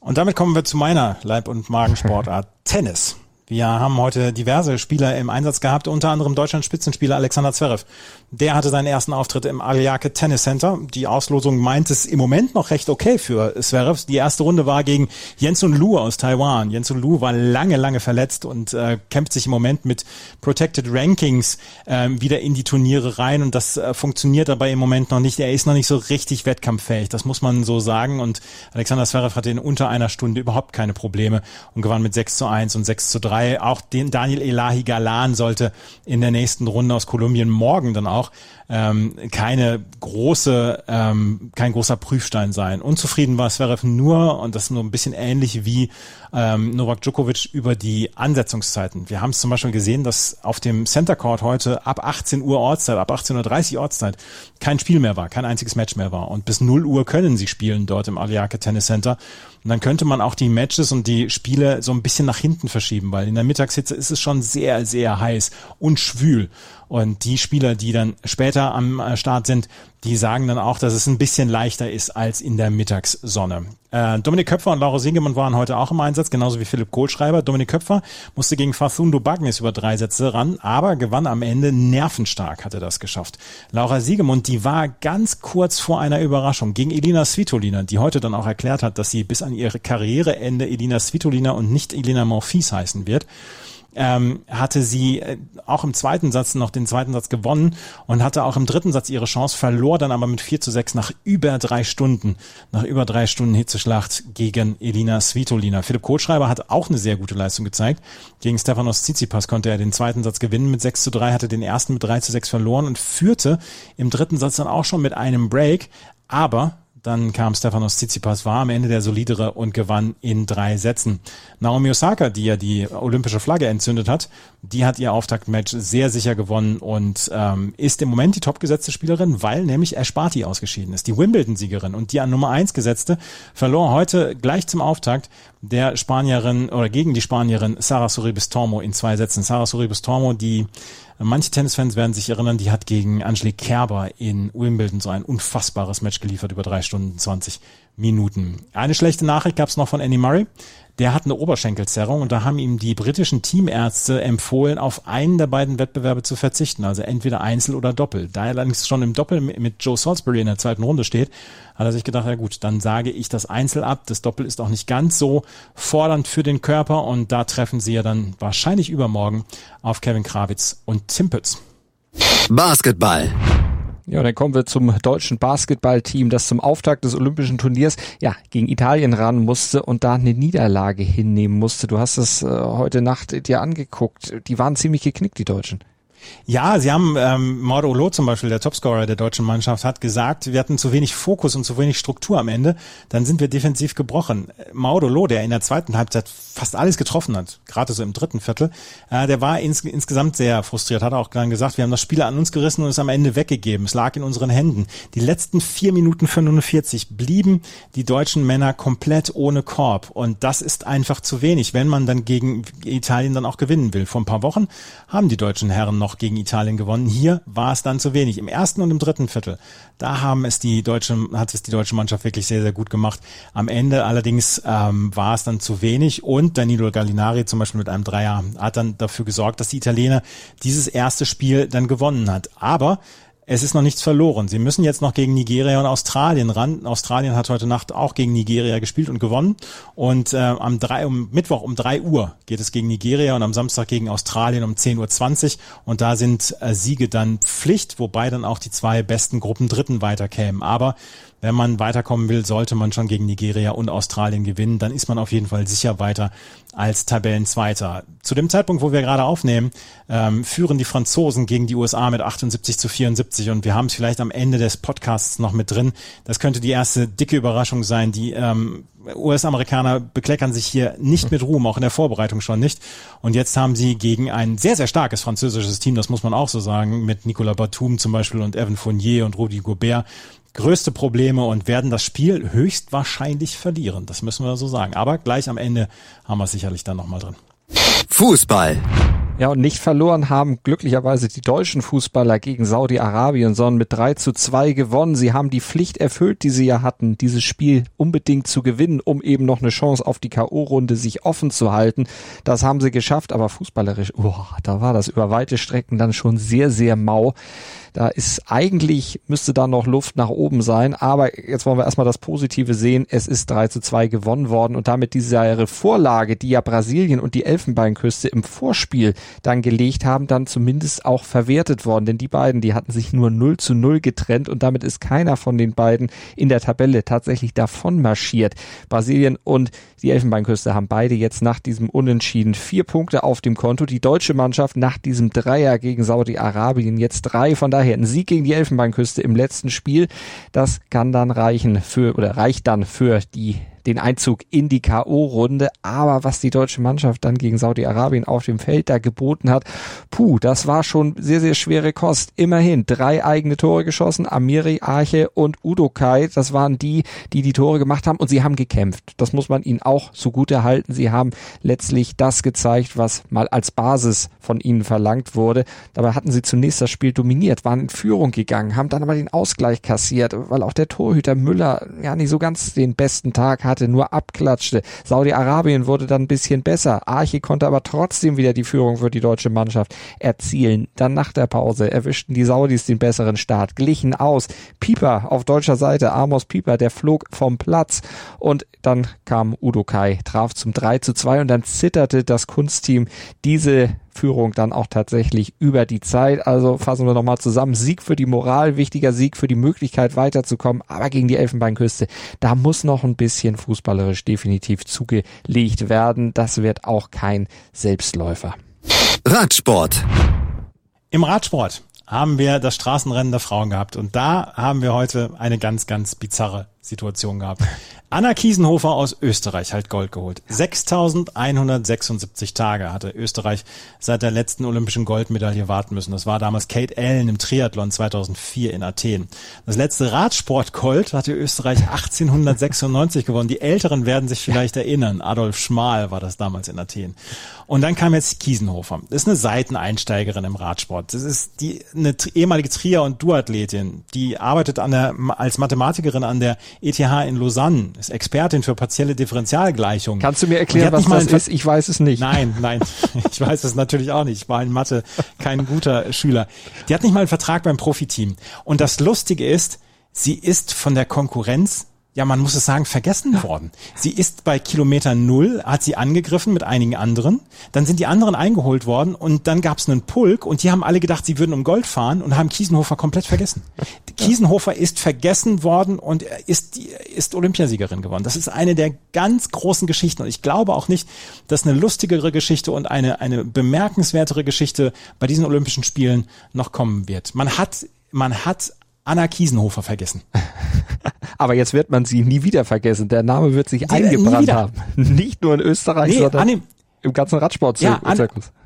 Und damit kommen wir zu meiner Leib- und Magensportart Tennis. Wir haben heute diverse Spieler im Einsatz gehabt, unter anderem Deutschlands Spitzenspieler Alexander Zverev. Der hatte seinen ersten Auftritt im Aliake Tennis Center. Die Auslosung meint es im Moment noch recht okay für Zverev. Die erste Runde war gegen Jensun Lu aus Taiwan. Jensun Lu war lange, lange verletzt und äh, kämpft sich im Moment mit Protected Rankings äh, wieder in die Turniere rein und das äh, funktioniert aber im Moment noch nicht. Er ist noch nicht so richtig wettkampffähig, das muss man so sagen und Alexander Zverev hatte in unter einer Stunde überhaupt keine Probleme und gewann mit 6 zu 1 und 6 zu 3 drei. Auch den Daniel Elahi Galan sollte in der nächsten Runde aus Kolumbien morgen dann auch ähm, keine große, ähm, kein großer Prüfstein sein. Unzufrieden war Zverev nur, und das ist nur ein bisschen ähnlich wie ähm, Novak Djokovic über die Ansetzungszeiten. Wir haben es zum Beispiel gesehen, dass auf dem Center Court heute ab 18 Uhr Ortszeit, ab 18.30 Uhr Ortszeit kein Spiel mehr war, kein einziges Match mehr war. Und bis 0 Uhr können sie spielen dort im Aliake Tennis Center. Und dann könnte man auch die Matches und die Spiele so ein bisschen nach hinten verschieben, weil in der Mittagshitze ist es schon sehr, sehr heiß und schwül. Und die Spieler, die dann später am äh, Start sind, die sagen dann auch, dass es ein bisschen leichter ist als in der Mittagssonne. Äh, Dominik Köpfer und Laura Siegemann waren heute auch im Einsatz, genauso wie Philipp Kohlschreiber. Dominik Köpfer musste gegen Fathundo Bagnis über drei Sätze ran, aber gewann am Ende nervenstark, hat er das geschafft. Laura Siegemund, die war ganz kurz vor einer Überraschung gegen Elina Svitolina, die heute dann auch erklärt hat, dass sie bis an ihre Karriereende Elina Svitolina und nicht Elina Morfis heißen wird ähm, hatte sie äh, auch im zweiten Satz noch den zweiten Satz gewonnen und hatte auch im dritten Satz ihre Chance, verlor dann aber mit 4 zu 6 nach über drei Stunden, nach über drei Stunden Hitzeschlacht gegen Elina Svitolina. Philipp Kohlschreiber hat auch eine sehr gute Leistung gezeigt. Gegen Stefanos Tsitsipas konnte er den zweiten Satz gewinnen mit 6 zu 3, hatte den ersten mit 3 zu 6 verloren und führte im dritten Satz dann auch schon mit einem Break, aber dann kam Stefanos Tsitsipas, war am Ende der solidere und gewann in drei Sätzen. Naomi Osaka, die ja die olympische Flagge entzündet hat, die hat ihr Auftaktmatch sehr sicher gewonnen und ähm, ist im Moment die topgesetzte Spielerin, weil nämlich Ash Barty ausgeschieden ist, die Wimbledon-Siegerin. Und die an Nummer eins gesetzte verlor heute gleich zum Auftakt der Spanierin oder gegen die Spanierin Sara Sorribes Tormo in zwei Sätzen. Sara Sorribes Tormo, die Manche Tennisfans werden sich erinnern, die hat gegen Angelique Kerber in Wimbledon so ein unfassbares Match geliefert über drei Stunden 20 Minuten. Eine schlechte Nachricht gab es noch von Andy Murray der hat eine Oberschenkelzerrung und da haben ihm die britischen Teamärzte empfohlen, auf einen der beiden Wettbewerbe zu verzichten, also entweder Einzel oder Doppel. Da er allerdings schon im Doppel mit Joe Salisbury in der zweiten Runde steht, hat er sich gedacht, ja gut, dann sage ich das Einzel ab. Das Doppel ist auch nicht ganz so fordernd für den Körper und da treffen sie ja dann wahrscheinlich übermorgen auf Kevin Krawitz und Tim Pütz. Basketball. Ja, dann kommen wir zum deutschen Basketballteam, das zum Auftakt des Olympischen Turniers ja gegen Italien ran musste und da eine Niederlage hinnehmen musste. Du hast es äh, heute Nacht dir angeguckt. Die waren ziemlich geknickt, die Deutschen. Ja, sie haben, ähm, Mauro zum Beispiel, der Topscorer der deutschen Mannschaft, hat gesagt, wir hatten zu wenig Fokus und zu wenig Struktur am Ende, dann sind wir defensiv gebrochen. Mauro der in der zweiten Halbzeit fast alles getroffen hat, gerade so im dritten Viertel, äh, der war ins, insgesamt sehr frustriert, hat auch dann gesagt, wir haben das Spiel an uns gerissen und es am Ende weggegeben. Es lag in unseren Händen. Die letzten vier Minuten 45 blieben die deutschen Männer komplett ohne Korb und das ist einfach zu wenig, wenn man dann gegen Italien dann auch gewinnen will. Vor ein paar Wochen haben die deutschen Herren noch gegen Italien gewonnen. Hier war es dann zu wenig. Im ersten und im dritten Viertel, da haben es die deutsche, hat es die deutsche Mannschaft wirklich sehr, sehr gut gemacht. Am Ende allerdings ähm, war es dann zu wenig und Danilo Gallinari zum Beispiel mit einem Dreier hat dann dafür gesorgt, dass die Italiener dieses erste Spiel dann gewonnen hat. Aber es ist noch nichts verloren. Sie müssen jetzt noch gegen Nigeria und Australien ran. Australien hat heute Nacht auch gegen Nigeria gespielt und gewonnen. Und äh, am drei, um Mittwoch um drei Uhr geht es gegen Nigeria und am Samstag gegen Australien um 10.20 Uhr. Und da sind äh, Siege dann Pflicht, wobei dann auch die zwei besten Gruppen Dritten weiterkämen. Aber wenn man weiterkommen will, sollte man schon gegen Nigeria und Australien gewinnen. Dann ist man auf jeden Fall sicher weiter als Tabellenzweiter. Zu dem Zeitpunkt, wo wir gerade aufnehmen, ähm, führen die Franzosen gegen die USA mit 78 zu 74 und wir haben es vielleicht am Ende des Podcasts noch mit drin. Das könnte die erste dicke Überraschung sein. Die ähm, US-Amerikaner bekleckern sich hier nicht mit Ruhm, auch in der Vorbereitung schon nicht. Und jetzt haben sie gegen ein sehr, sehr starkes französisches Team, das muss man auch so sagen, mit Nicolas Batum zum Beispiel und Evan Fournier und Rudi Gobert, größte Probleme und werden das Spiel höchstwahrscheinlich verlieren. Das müssen wir so sagen. Aber gleich am Ende haben wir es sicherlich dann nochmal drin. Fußball. Ja, und nicht verloren haben glücklicherweise die deutschen Fußballer gegen Saudi-Arabien, sondern mit 3 zu 2 gewonnen. Sie haben die Pflicht erfüllt, die sie ja hatten, dieses Spiel unbedingt zu gewinnen, um eben noch eine Chance auf die K.O.-Runde sich offen zu halten. Das haben sie geschafft, aber fußballerisch, oh, da war das über weite Strecken dann schon sehr, sehr mau. Da ist eigentlich, müsste da noch Luft nach oben sein. Aber jetzt wollen wir erstmal das Positive sehen. Es ist 3 zu 2 gewonnen worden und damit diese Vorlage, die ja Brasilien und die Elfenbeinküste im Vorspiel dann gelegt haben, dann zumindest auch verwertet worden. Denn die beiden, die hatten sich nur 0 zu 0 getrennt und damit ist keiner von den beiden in der Tabelle tatsächlich davon marschiert. Brasilien und die Elfenbeinküste haben beide jetzt nach diesem Unentschieden vier Punkte auf dem Konto. Die deutsche Mannschaft nach diesem Dreier gegen Saudi-Arabien jetzt drei. Von daher ein Sieg gegen die Elfenbeinküste im letzten Spiel. Das kann dann reichen für oder reicht dann für die den Einzug in die K.O.-Runde. Aber was die deutsche Mannschaft dann gegen Saudi-Arabien auf dem Feld da geboten hat, puh, das war schon sehr, sehr schwere Kost. Immerhin drei eigene Tore geschossen, Amiri, Arche und Udokai. Das waren die, die die Tore gemacht haben und sie haben gekämpft. Das muss man ihnen auch zugute halten. Sie haben letztlich das gezeigt, was mal als Basis von ihnen verlangt wurde. Dabei hatten sie zunächst das Spiel dominiert, waren in Führung gegangen, haben dann aber den Ausgleich kassiert, weil auch der Torhüter Müller ja nicht so ganz den besten Tag hatte, nur abklatschte. Saudi-Arabien wurde dann ein bisschen besser. Arche konnte aber trotzdem wieder die Führung für die deutsche Mannschaft erzielen. Dann nach der Pause erwischten die Saudis den besseren Start, glichen aus. Pieper auf deutscher Seite, Amos Pieper, der flog vom Platz und dann kam Udo Kai, traf zum 3 zu 2 und dann zitterte das Kunstteam diese Führung dann auch tatsächlich über die Zeit. Also fassen wir nochmal zusammen. Sieg für die Moral, wichtiger Sieg für die Möglichkeit weiterzukommen, aber gegen die Elfenbeinküste, da muss noch ein bisschen fußballerisch definitiv zugelegt werden. Das wird auch kein Selbstläufer. Radsport. Im Radsport haben wir das Straßenrennen der Frauen gehabt und da haben wir heute eine ganz, ganz bizarre Situation gehabt. Anna Kiesenhofer aus Österreich hat Gold geholt. 6176 Tage hatte Österreich seit der letzten olympischen Goldmedaille warten müssen. Das war damals Kate Allen im Triathlon 2004 in Athen. Das letzte Radsportgold hatte Österreich 1896 gewonnen. Die Älteren werden sich vielleicht erinnern. Adolf Schmal war das damals in Athen. Und dann kam jetzt Kiesenhofer. Das ist eine Seiteneinsteigerin im Radsport. Das ist die, eine ehemalige Trier- und Duathletin. Die arbeitet an der, als Mathematikerin an der ETH in Lausanne ist Expertin für partielle Differentialgleichungen. Kannst du mir erklären, was das ist? Ich weiß es nicht. Nein, nein, ich weiß es natürlich auch nicht. Ich war in Mathe kein guter Schüler. Die hat nicht mal einen Vertrag beim Profiteam. Und das Lustige ist, sie ist von der Konkurrenz ja, man muss es sagen, vergessen worden. Sie ist bei Kilometer Null, hat sie angegriffen mit einigen anderen. Dann sind die anderen eingeholt worden und dann gab es einen Pulk und die haben alle gedacht, sie würden um Gold fahren und haben Kiesenhofer komplett vergessen. Kiesenhofer ist vergessen worden und ist, ist Olympiasiegerin geworden. Das ist eine der ganz großen Geschichten und ich glaube auch nicht, dass eine lustigere Geschichte und eine, eine bemerkenswertere Geschichte bei diesen Olympischen Spielen noch kommen wird. Man hat man hat Anna Kiesenhofer vergessen. Aber jetzt wird man sie nie wieder vergessen. Der Name wird sich die, eingebrannt haben. Nicht nur in Österreich, nee, sondern im ganzen Radsport-Zirkus. Ja,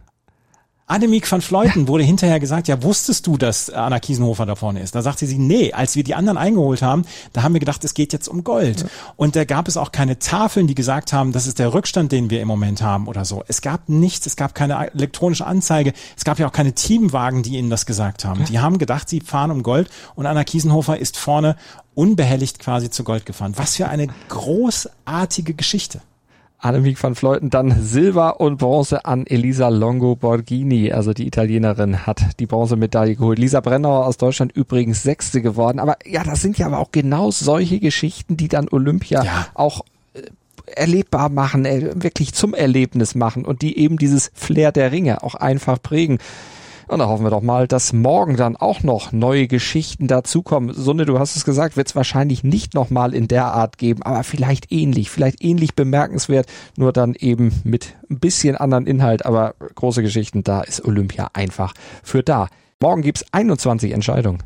Annemiek van Fleuten wurde hinterher gesagt, ja, wusstest du, dass Anna Kiesenhofer da vorne ist? Da sagte sie, nee, als wir die anderen eingeholt haben, da haben wir gedacht, es geht jetzt um Gold. Ja. Und da gab es auch keine Tafeln, die gesagt haben, das ist der Rückstand, den wir im Moment haben oder so. Es gab nichts, es gab keine elektronische Anzeige, es gab ja auch keine Teamwagen, die ihnen das gesagt haben. Die haben gedacht, sie fahren um Gold und Anna Kiesenhofer ist vorne unbehelligt quasi zu Gold gefahren. Was für eine großartige Geschichte. Annemiek van Fleuten dann Silber und Bronze an Elisa Longo Borghini, also die Italienerin hat die Bronzemedaille geholt. Lisa Brennauer aus Deutschland übrigens Sechste geworden. Aber ja, das sind ja aber auch genau solche Geschichten, die dann Olympia ja. auch äh, erlebbar machen, äh, wirklich zum Erlebnis machen und die eben dieses Flair der Ringe auch einfach prägen. Und da hoffen wir doch mal, dass morgen dann auch noch neue Geschichten dazukommen. Sunne, du hast es gesagt, wird es wahrscheinlich nicht nochmal in der Art geben, aber vielleicht ähnlich, vielleicht ähnlich bemerkenswert, nur dann eben mit ein bisschen anderen Inhalt, aber große Geschichten, da ist Olympia einfach für da. Morgen gibt's 21 Entscheidungen.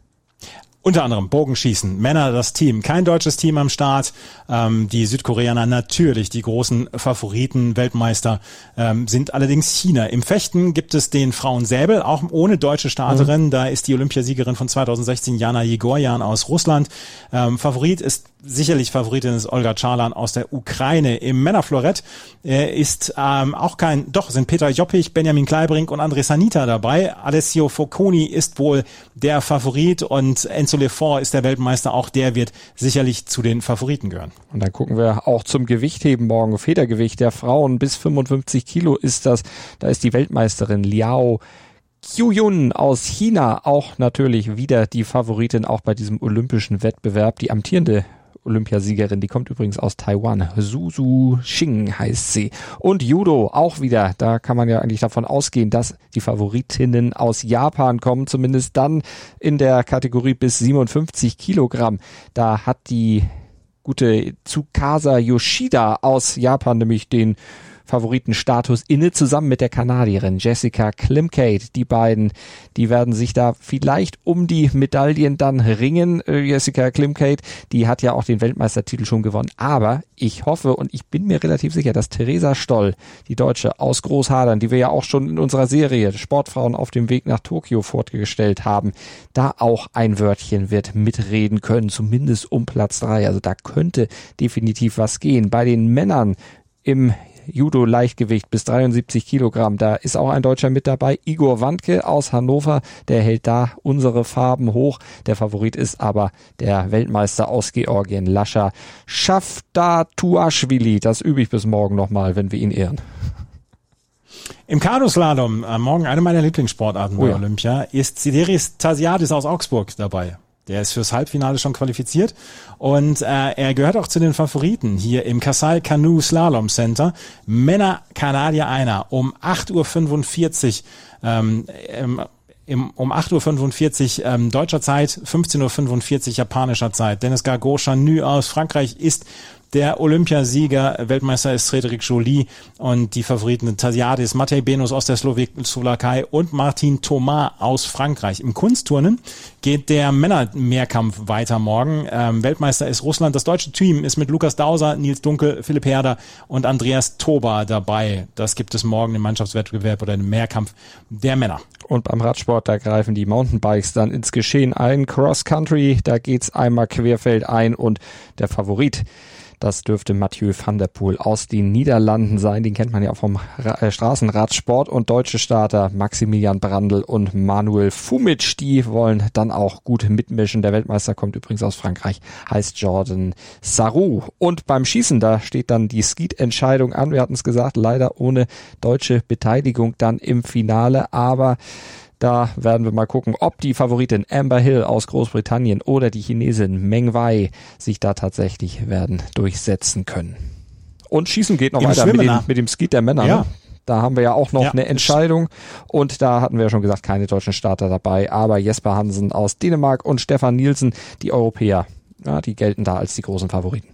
Unter anderem Bogenschießen, Männer das Team, kein deutsches Team am Start. Ähm, die Südkoreaner natürlich die großen Favoriten, Weltmeister ähm, sind allerdings China. Im Fechten gibt es den Frauensäbel, auch ohne deutsche Starterin. Mhm. Da ist die Olympiasiegerin von 2016 Jana Jegorjan aus Russland. Ähm, Favorit ist sicherlich Favoritin ist Olga Charlan aus der Ukraine. Im Männerflorett äh, ist ähm, auch kein, doch sind Peter Joppich, Benjamin Kleibrink und André Sanita dabei. Alessio Focconi ist wohl der Favorit und Enzo Lefort ist der Weltmeister. Auch der wird sicherlich zu den Favoriten gehören. Und dann gucken wir auch zum Gewichtheben morgen. Federgewicht der Frauen bis 55 Kilo ist das. Da ist die Weltmeisterin Liao Qiuyun aus China auch natürlich wieder die Favoritin auch bei diesem olympischen Wettbewerb. Die amtierende Olympiasiegerin, die kommt übrigens aus Taiwan. Suzu Xing heißt sie. Und Judo auch wieder. Da kann man ja eigentlich davon ausgehen, dass die Favoritinnen aus Japan kommen, zumindest dann in der Kategorie bis 57 Kilogramm. Da hat die gute Tsukasa Yoshida aus Japan nämlich den Favoritenstatus inne, zusammen mit der Kanadierin Jessica Klimkate. Die beiden, die werden sich da vielleicht um die Medaillen dann ringen. Äh, Jessica Klimkate, die hat ja auch den Weltmeistertitel schon gewonnen. Aber ich hoffe und ich bin mir relativ sicher, dass Theresa Stoll, die Deutsche aus Großhadern, die wir ja auch schon in unserer Serie Sportfrauen auf dem Weg nach Tokio fortgestellt haben, da auch ein Wörtchen wird mitreden können, zumindest um Platz drei. Also da könnte definitiv was gehen. Bei den Männern im Judo-Leichtgewicht bis 73 Kilogramm. Da ist auch ein Deutscher mit dabei. Igor Wandke aus Hannover. Der hält da unsere Farben hoch. Der Favorit ist aber der Weltmeister aus Georgien, Lascha Schaftatuashvili. Das übe ich bis morgen nochmal, wenn wir ihn ehren. Im Kanuslalom, äh, morgen eine meiner Lieblingssportarten oh ja. bei Olympia, ist Sideris Tasiadis aus Augsburg dabei. Der ist fürs Halbfinale schon qualifiziert und äh, er gehört auch zu den Favoriten hier im Casal Canoe Slalom Center. Männer Kanadier einer um 8.45 Uhr ähm, im, um 8.45 Uhr ähm, deutscher Zeit, 15.45 Uhr japanischer Zeit. Dennis Gargo Chanu aus Frankreich ist der Olympiasieger, Weltmeister ist Cedric Joly und die Favoriten Tasiadis, Matej Benus aus der Slowakei und Martin Thomas aus Frankreich. Im Kunstturnen geht der Männermehrkampf weiter morgen. Ähm, Weltmeister ist Russland. Das deutsche Team ist mit Lukas Dauser, Nils Dunkel, Philipp Herder und Andreas Toba dabei. Das gibt es morgen im Mannschaftswettbewerb oder im Mehrkampf der Männer. Und beim Radsport, da greifen die Mountainbikes dann ins Geschehen ein. Cross Country, da geht's einmal querfeld ein und der Favorit das dürfte Mathieu van der Poel aus den Niederlanden sein. Den kennt man ja auch vom Ra äh, Straßenradsport und deutsche Starter Maximilian Brandl und Manuel Fumic. Die wollen dann auch gut mitmischen. Der Weltmeister kommt übrigens aus Frankreich, heißt Jordan Sarou. Und beim Schießen, da steht dann die Skeet-Entscheidung an. Wir hatten es gesagt, leider ohne deutsche Beteiligung dann im Finale. Aber da werden wir mal gucken, ob die Favoritin Amber Hill aus Großbritannien oder die Chinesin Meng Wei sich da tatsächlich werden durchsetzen können. Und Schießen geht noch Im weiter mit, den, mit, dem Skeet der Männer. Ja. Ne? Da haben wir ja auch noch ja, eine Entscheidung und da hatten wir ja schon gesagt, keine deutschen Starter dabei, aber Jesper Hansen aus Dänemark und Stefan Nielsen, die Europäer, ja, die gelten da als die großen Favoriten.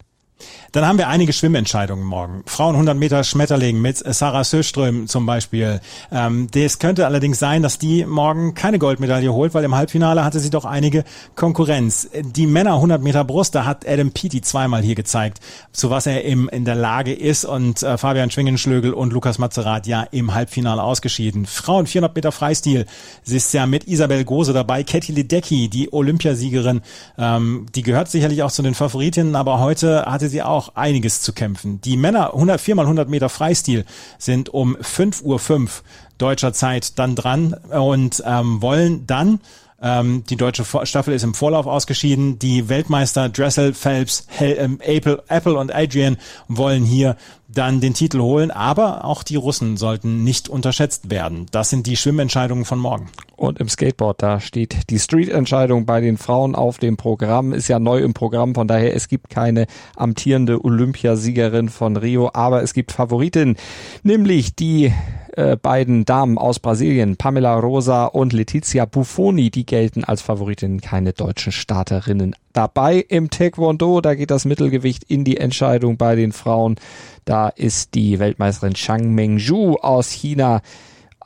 Dann haben wir einige Schwimmentscheidungen morgen. Frauen 100 Meter Schmetterling mit Sarah Söström zum Beispiel. Ähm, das könnte allerdings sein, dass die morgen keine Goldmedaille holt, weil im Halbfinale hatte sie doch einige Konkurrenz. Die Männer 100 Meter Brust, da hat Adam Peaty zweimal hier gezeigt, zu was er im, in der Lage ist und äh, Fabian Schwingenschlögel und Lukas Mazerat ja im Halbfinale ausgeschieden. Frauen 400 Meter Freistil, sie ist ja mit Isabel Gose dabei. Katie Ledecky, die Olympiasiegerin, ähm, die gehört sicherlich auch zu den Favoritinnen, aber heute hatte sie auch einiges zu kämpfen. Die Männer 104 mal 100 Meter Freistil sind um 5.05 Uhr deutscher Zeit dann dran und ähm, wollen dann ähm, die deutsche Staffel ist im Vorlauf ausgeschieden. Die Weltmeister Dressel, Phelps, Hel ähm, Apple, Apple und Adrian wollen hier dann den Titel holen, aber auch die Russen sollten nicht unterschätzt werden. Das sind die Schwimmentscheidungen von morgen. Und im Skateboard, da steht die Street-Entscheidung bei den Frauen auf dem Programm, ist ja neu im Programm, von daher es gibt keine amtierende Olympiasiegerin von Rio, aber es gibt Favoritinnen, nämlich die äh, beiden Damen aus Brasilien, Pamela Rosa und Letizia Buffoni, die gelten als Favoritinnen, keine deutschen Starterinnen dabei im Taekwondo. Da geht das Mittelgewicht in die Entscheidung bei den Frauen. Da ist die Weltmeisterin Chang Mengzhu aus China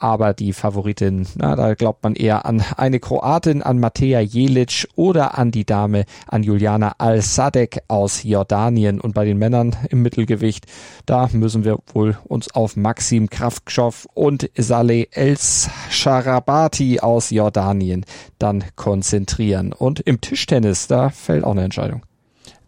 aber die Favoritin, na, da glaubt man eher an eine Kroatin, an Mateja Jelic oder an die Dame, an Juliana Al-Sadek aus Jordanien. Und bei den Männern im Mittelgewicht, da müssen wir wohl uns auf Maxim Kraftschow und Saleh El-Sharabati aus Jordanien dann konzentrieren. Und im Tischtennis, da fällt auch eine Entscheidung.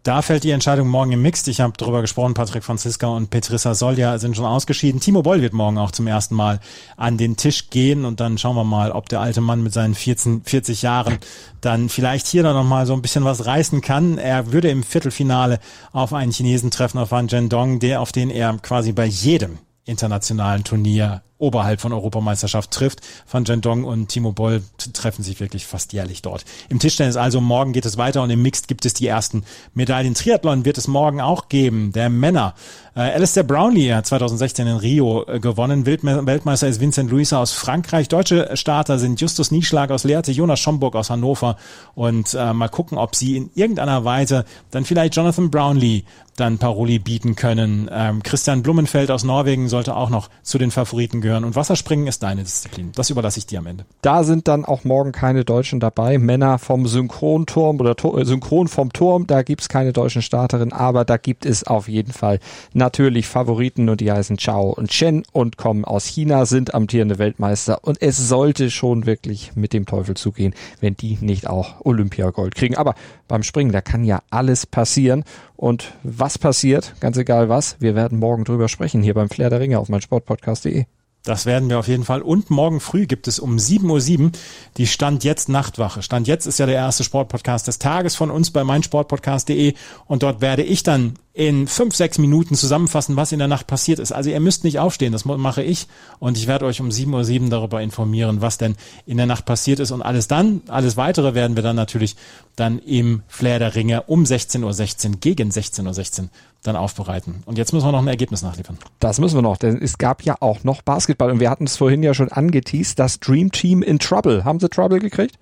Da fällt die Entscheidung morgen im Mixed. Ich habe darüber gesprochen, Patrick Franziska und Petrissa Solja sind schon ausgeschieden. Timo Boll wird morgen auch zum ersten Mal an den Tisch gehen und dann schauen wir mal, ob der alte Mann mit seinen 14, 40 Jahren dann vielleicht hier dann nochmal so ein bisschen was reißen kann. Er würde im Viertelfinale auf einen Chinesen treffen, auf Wan Zhendong, der, auf den er quasi bei jedem internationalen Turnier oberhalb von Europameisterschaft trifft. Van Jendong und Timo Boll treffen sich wirklich fast jährlich dort. Im Tischtennis also morgen geht es weiter und im Mixed gibt es die ersten Medaillen. Triathlon wird es morgen auch geben, der Männer. Äh, Alistair Brownlee hat 2016 in Rio äh, gewonnen. Weltmeister ist Vincent Luisa aus Frankreich. Deutsche Starter sind Justus Nieschlag aus Lehrte, Jonas Schomburg aus Hannover und äh, mal gucken, ob sie in irgendeiner Weise dann vielleicht Jonathan Brownlee dann Paroli bieten können. Ähm, Christian Blumenfeld aus Norwegen sollte auch noch zu den Favoriten gehören. Und Wasserspringen ist deine Disziplin. Das überlasse ich dir am Ende. Da sind dann auch morgen keine Deutschen dabei. Männer vom Synchronturm oder Tor, äh, Synchron vom Turm, da gibt's keine deutschen Starterinnen, aber da gibt es auf jeden Fall natürlich Favoriten und die heißen Chao und Chen und kommen aus China, sind amtierende Weltmeister und es sollte schon wirklich mit dem Teufel zugehen, wenn die nicht auch Olympiagold kriegen. Aber beim Springen, da kann ja alles passieren und was passiert, ganz egal was, wir werden morgen drüber sprechen hier beim Flair der Ringe auf meinsportpodcast.de. Das werden wir auf jeden Fall. Und morgen früh gibt es um 7.07 Uhr die Stand jetzt Nachtwache. Stand jetzt ist ja der erste Sportpodcast des Tages von uns bei meinsportpodcast.de und dort werde ich dann in fünf, sechs Minuten zusammenfassen, was in der Nacht passiert ist. Also ihr müsst nicht aufstehen, das mache ich und ich werde euch um 7.07 Uhr darüber informieren, was denn in der Nacht passiert ist und alles dann, alles weitere werden wir dann natürlich dann im Flair der Ringe um 16.16 Uhr, 16, gegen 16.16 Uhr 16 dann aufbereiten. Und jetzt müssen wir noch ein Ergebnis nachliefern. Das müssen wir noch, denn es gab ja auch noch Basketball und wir hatten es vorhin ja schon angeteased, das Dream Team in Trouble. Haben sie Trouble gekriegt?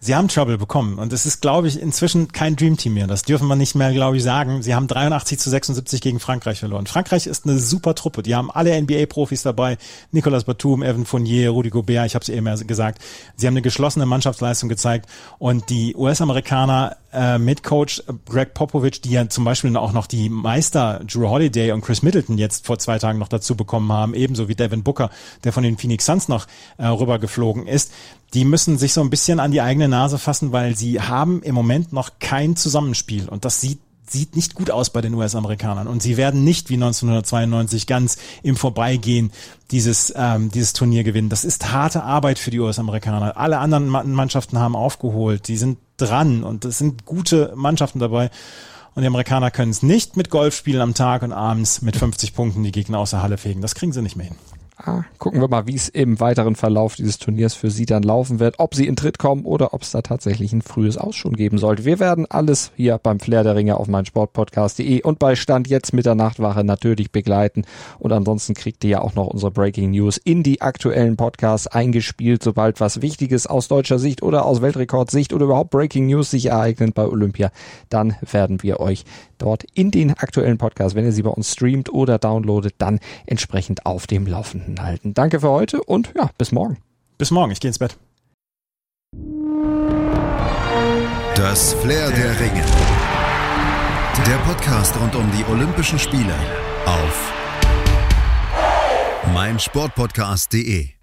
Sie haben Trouble bekommen und es ist, glaube ich, inzwischen kein Dream Team mehr. Das dürfen wir nicht mehr, glaube ich, sagen. Sie haben 83 zu 76 gegen Frankreich verloren. Frankreich ist eine super Truppe. Die haben alle NBA-Profis dabei. Nicolas Batum, Evan Fournier, Rudy Gobert, ich habe es eben gesagt. Sie haben eine geschlossene Mannschaftsleistung gezeigt und die US-Amerikaner äh, mit Coach Greg Popovich, die ja zum Beispiel auch noch die Meister Drew Holiday und Chris Middleton jetzt vor zwei Tagen noch dazu bekommen haben, ebenso wie Devin Booker, der von den Phoenix Suns noch äh, rübergeflogen ist. Die müssen sich so ein bisschen an die eigene Nase fassen, weil sie haben im Moment noch kein Zusammenspiel. Und das sieht sieht nicht gut aus bei den US-Amerikanern und sie werden nicht wie 1992 ganz im Vorbeigehen dieses ähm, dieses Turnier gewinnen. Das ist harte Arbeit für die US-Amerikaner. Alle anderen Mannschaften haben aufgeholt, die sind dran und es sind gute Mannschaften dabei. Und die Amerikaner können es nicht mit Golfspielen am Tag und abends mit 50 Punkten die Gegner aus der Halle fegen. Das kriegen sie nicht mehr hin. Ah, gucken wir mal, wie es im weiteren Verlauf dieses Turniers für Sie dann laufen wird, ob Sie in Tritt kommen oder ob es da tatsächlich ein frühes Aus schon geben sollte. Wir werden alles hier beim Flair der Ringe auf meinsportpodcast.de und bei Stand jetzt mit der Nachtwache natürlich begleiten. Und ansonsten kriegt ihr ja auch noch unsere Breaking News in die aktuellen Podcasts eingespielt, sobald was Wichtiges aus deutscher Sicht oder aus Weltrekordsicht oder überhaupt Breaking News sich ereignet bei Olympia, dann werden wir euch dort in den aktuellen Podcasts, wenn ihr sie bei uns streamt oder downloadet, dann entsprechend auf dem Laufenden halten. Danke für heute und ja, bis morgen. Bis morgen, ich gehe ins Bett. Das Flair der Ringe. Der Podcast rund um die Olympischen Spiele auf meinsportpodcast.de